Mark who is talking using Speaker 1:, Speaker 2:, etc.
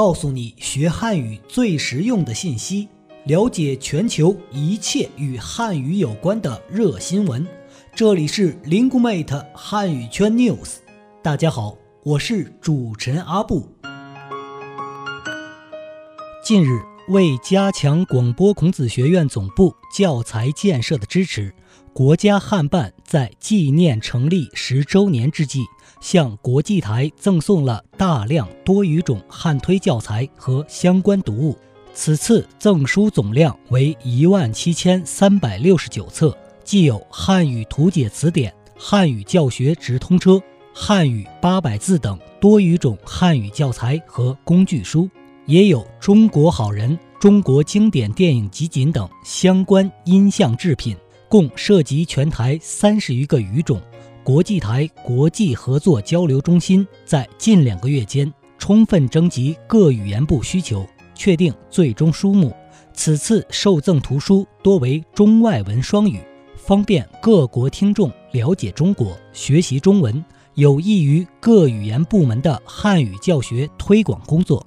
Speaker 1: 告诉你学汉语最实用的信息，了解全球一切与汉语有关的热新闻。这里是 Linguemate 汉语圈 News。大家好，我是主持人阿布。近日，为加强广播孔子学院总部教材建设的支持，国家汉办在纪念成立十周年之际。向国际台赠送了大量多语种汉推教材和相关读物，此次赠书总量为一万七千三百六十九册，既有《汉语图解词典》《汉语教学直通车》《汉语八百字》等多语种汉语教材和工具书，也有《中国好人》《中国经典电影集锦》等相关音像制品，共涉及全台三十余个语种。国际台国际合作交流中心在近两个月间充分征集各语言部需求，确定最终书目。此次受赠图书多为中外文双语，方便各国听众了解中国、学习中文，有益于各语言部门的汉语教学推广工作。